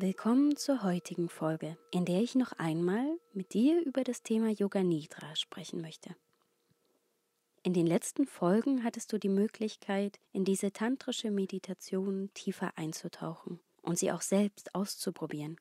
Willkommen zur heutigen Folge, in der ich noch einmal mit dir über das Thema Yoga Nidra sprechen möchte. In den letzten Folgen hattest du die Möglichkeit, in diese tantrische Meditation tiefer einzutauchen und sie auch selbst auszuprobieren.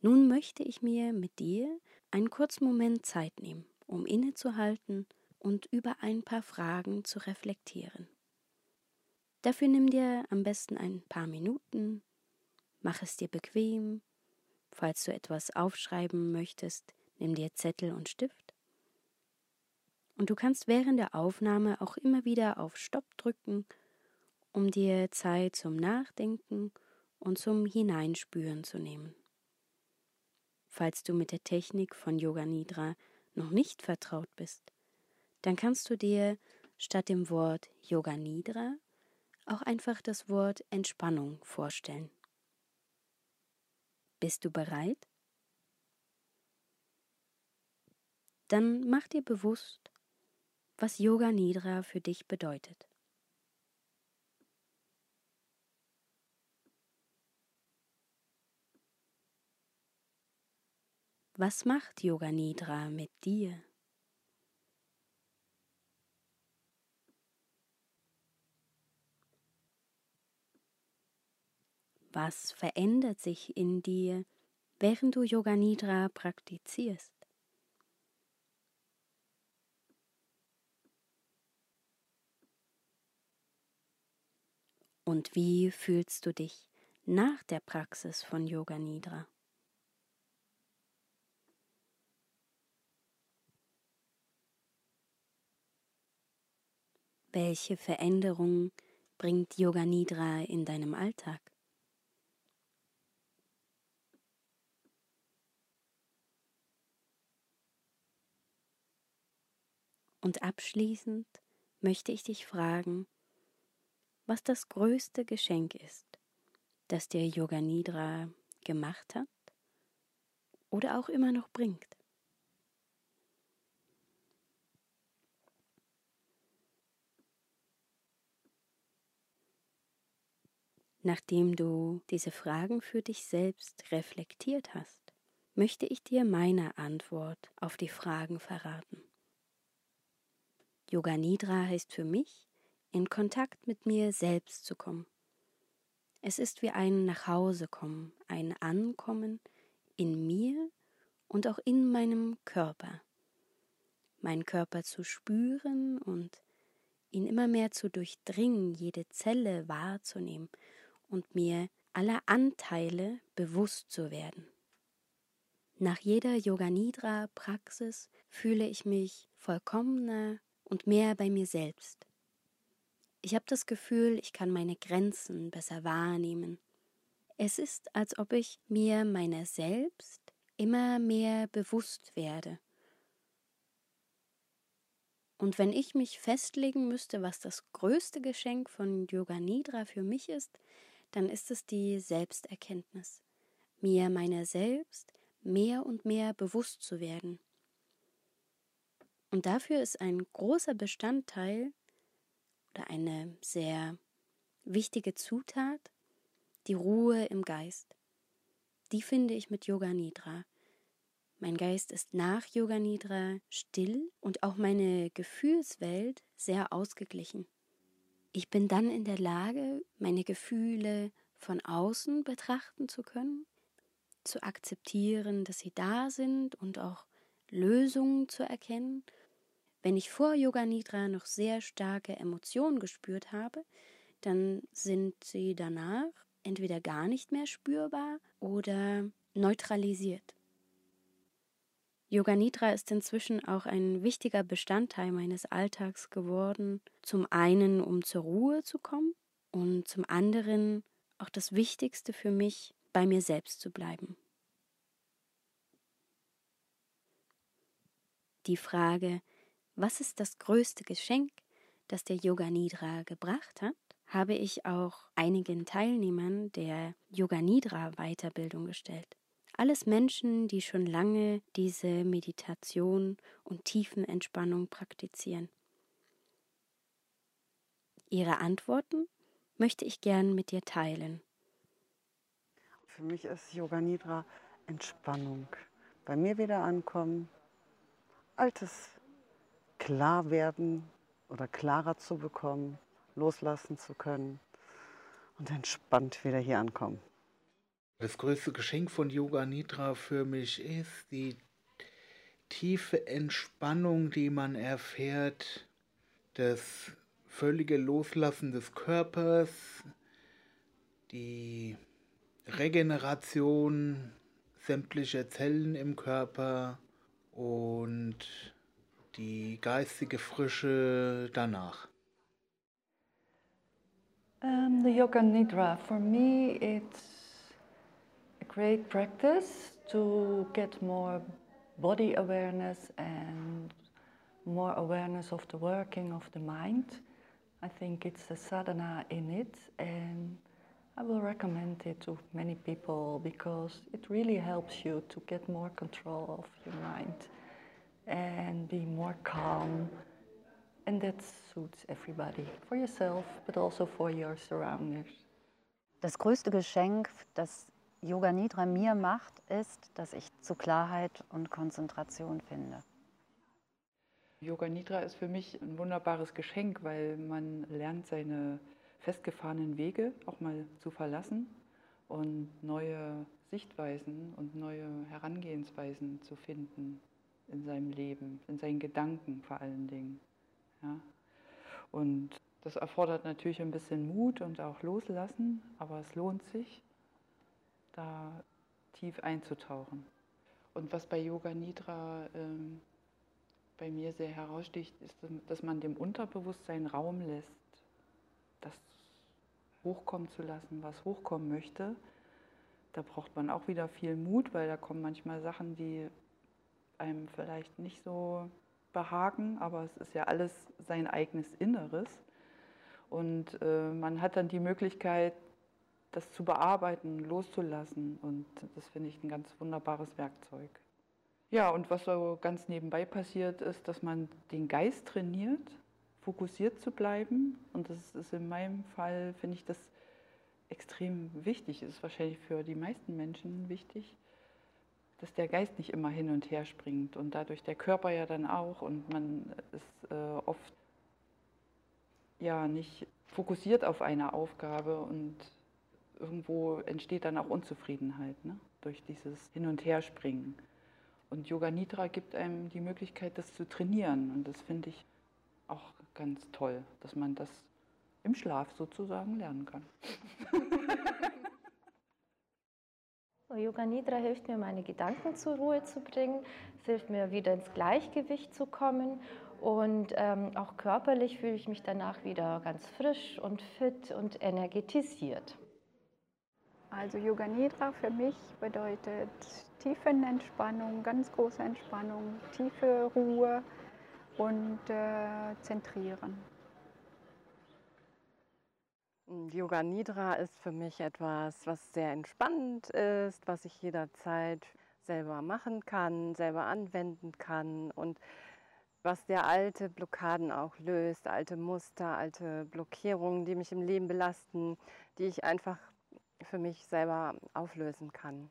Nun möchte ich mir mit dir einen kurzen Moment Zeit nehmen, um innezuhalten und über ein paar Fragen zu reflektieren. Dafür nimm dir am besten ein paar Minuten, mach es dir bequem. Falls du etwas aufschreiben möchtest, nimm dir Zettel und Stift. Und du kannst während der Aufnahme auch immer wieder auf Stopp drücken, um dir Zeit zum Nachdenken und zum Hineinspüren zu nehmen. Falls du mit der Technik von Yoga Nidra noch nicht vertraut bist, dann kannst du dir statt dem Wort Yoga Nidra auch einfach das Wort Entspannung vorstellen. Bist du bereit? Dann mach dir bewusst, was Yoga Nidra für dich bedeutet. Was macht Yoga Nidra mit dir? Was verändert sich in dir, während du Yoga Nidra praktizierst? Und wie fühlst du dich nach der Praxis von Yoga Nidra? Welche Veränderungen bringt Yoga Nidra in deinem Alltag? Und abschließend möchte ich dich fragen, was das größte Geschenk ist, das dir Yoga Nidra gemacht hat oder auch immer noch bringt. Nachdem du diese Fragen für dich selbst reflektiert hast, möchte ich dir meine Antwort auf die Fragen verraten. Yoga Nidra heißt für mich, in Kontakt mit mir selbst zu kommen. Es ist wie ein Nachhausekommen, ein Ankommen in mir und auch in meinem Körper. Meinen Körper zu spüren und ihn immer mehr zu durchdringen, jede Zelle wahrzunehmen und mir aller Anteile bewusst zu werden. Nach jeder Yoga Nidra Praxis fühle ich mich vollkommener und mehr bei mir selbst. Ich habe das Gefühl, ich kann meine Grenzen besser wahrnehmen. Es ist, als ob ich mir meiner selbst immer mehr bewusst werde. Und wenn ich mich festlegen müsste, was das größte Geschenk von Yoga Nidra für mich ist, dann ist es die Selbsterkenntnis, mir meiner selbst mehr und mehr bewusst zu werden. Und dafür ist ein großer Bestandteil oder eine sehr wichtige Zutat die Ruhe im Geist. Die finde ich mit Yoga Nidra. Mein Geist ist nach Yoga Nidra still und auch meine Gefühlswelt sehr ausgeglichen. Ich bin dann in der Lage, meine Gefühle von außen betrachten zu können, zu akzeptieren, dass sie da sind und auch Lösungen zu erkennen wenn ich vor Yoga Nidra noch sehr starke Emotionen gespürt habe, dann sind sie danach entweder gar nicht mehr spürbar oder neutralisiert. Yoga Nidra ist inzwischen auch ein wichtiger Bestandteil meines Alltags geworden, zum einen um zur Ruhe zu kommen und zum anderen auch das Wichtigste für mich, bei mir selbst zu bleiben. Die Frage, was ist das größte Geschenk, das der Yoga Nidra gebracht hat, habe ich auch einigen Teilnehmern der Yoga Nidra Weiterbildung gestellt. Alles Menschen, die schon lange diese Meditation und Tiefenentspannung praktizieren. Ihre Antworten möchte ich gern mit dir teilen. Für mich ist Yoga Nidra Entspannung. Bei mir wieder ankommen, Altes klar werden oder klarer zu bekommen, loslassen zu können und entspannt wieder hier ankommen. Das größte Geschenk von Yoga Nidra für mich ist die tiefe Entspannung, die man erfährt, das völlige Loslassen des Körpers, die Regeneration sämtlicher Zellen im Körper und die geistige Frische danach. Um, the Yoga Nidra, for me, it's a great practice to get more body awareness and more awareness of the working of the mind. I think it's a sadhana in it, and I will recommend it to many people because it really helps you to get more control of your mind and be more calm. And that suits everybody, for yourself, but also for your surroundings. Das größte Geschenk, das Yoga Nidra mir macht, ist, dass ich zu Klarheit und Konzentration finde. Yoga Nidra ist für mich ein wunderbares Geschenk, weil man lernt seine festgefahrenen Wege auch mal zu verlassen und neue Sichtweisen und neue Herangehensweisen zu finden in seinem Leben, in seinen Gedanken vor allen Dingen. Ja. Und das erfordert natürlich ein bisschen Mut und auch Loslassen, aber es lohnt sich, da tief einzutauchen. Und was bei Yoga Nidra ähm, bei mir sehr heraussticht, ist, dass man dem Unterbewusstsein Raum lässt, das hochkommen zu lassen, was hochkommen möchte. Da braucht man auch wieder viel Mut, weil da kommen manchmal Sachen, die einem vielleicht nicht so behagen, aber es ist ja alles sein eigenes Inneres. Und äh, man hat dann die Möglichkeit, das zu bearbeiten, loszulassen. Und das finde ich ein ganz wunderbares Werkzeug. Ja, und was so ganz nebenbei passiert, ist, dass man den Geist trainiert, fokussiert zu bleiben. Und das ist in meinem Fall, finde ich das extrem wichtig. Das ist wahrscheinlich für die meisten Menschen wichtig, dass der Geist nicht immer hin und her springt und dadurch der Körper ja dann auch und man ist äh, oft ja nicht fokussiert auf eine Aufgabe und irgendwo entsteht dann auch Unzufriedenheit ne? durch dieses Hin- und Herspringen. Und Yoga Nidra gibt einem die Möglichkeit, das zu trainieren. Und das finde ich auch ganz toll, dass man das im Schlaf sozusagen lernen kann. Yoga Nidra hilft mir, meine Gedanken zur Ruhe zu bringen. Es hilft mir, wieder ins Gleichgewicht zu kommen. Und ähm, auch körperlich fühle ich mich danach wieder ganz frisch und fit und energetisiert. Also Yoga Nidra für mich bedeutet Tiefenentspannung, ganz große Entspannung, tiefe Ruhe und äh, Zentrieren. Yoga Nidra ist für mich etwas, was sehr entspannend ist, was ich jederzeit selber machen kann, selber anwenden kann und was der alte Blockaden auch löst, alte Muster, alte Blockierungen, die mich im Leben belasten, die ich einfach für mich selber auflösen kann.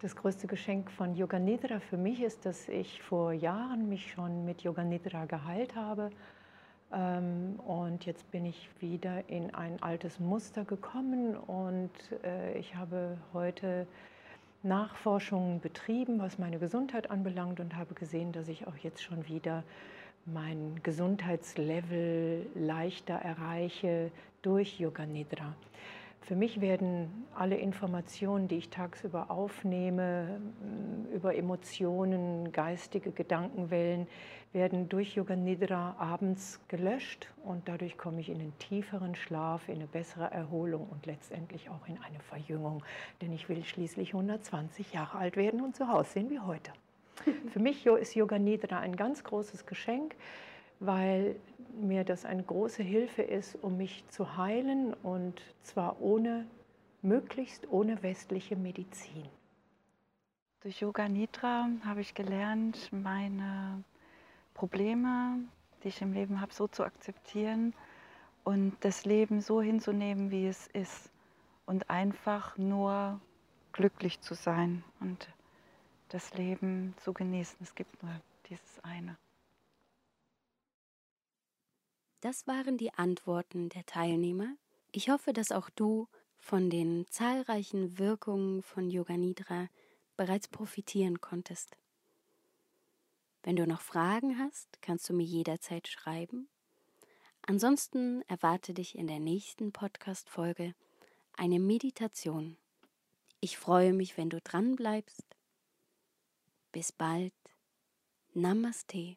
Das größte Geschenk von Yoga Nidra für mich ist, dass ich vor Jahren mich schon mit Yoga Nidra geheilt habe. Ähm, und jetzt bin ich wieder in ein altes Muster gekommen und äh, ich habe heute Nachforschungen betrieben, was meine Gesundheit anbelangt und habe gesehen, dass ich auch jetzt schon wieder mein Gesundheitslevel leichter erreiche durch Yoga Nidra. Für mich werden alle Informationen, die ich tagsüber aufnehme, über Emotionen, geistige Gedankenwellen, werden durch Yoga Nidra abends gelöscht und dadurch komme ich in einen tieferen Schlaf, in eine bessere Erholung und letztendlich auch in eine Verjüngung. Denn ich will schließlich 120 Jahre alt werden und so aussehen wie heute. Für mich ist Yoga Nidra ein ganz großes Geschenk, weil mir das eine große Hilfe ist, um mich zu heilen und zwar ohne, möglichst ohne westliche Medizin. Durch Yoga Nidra habe ich gelernt, meine Probleme, die ich im Leben habe, so zu akzeptieren und das Leben so hinzunehmen, wie es ist. und einfach nur glücklich zu sein und das Leben zu genießen. Es gibt nur dieses eine. Das waren die Antworten der Teilnehmer. Ich hoffe, dass auch du von den zahlreichen Wirkungen von Yoga Nidra bereits profitieren konntest. Wenn du noch Fragen hast, kannst du mir jederzeit schreiben. Ansonsten erwarte dich in der nächsten Podcast-Folge eine Meditation. Ich freue mich, wenn du dran bleibst. Bis bald. Namaste.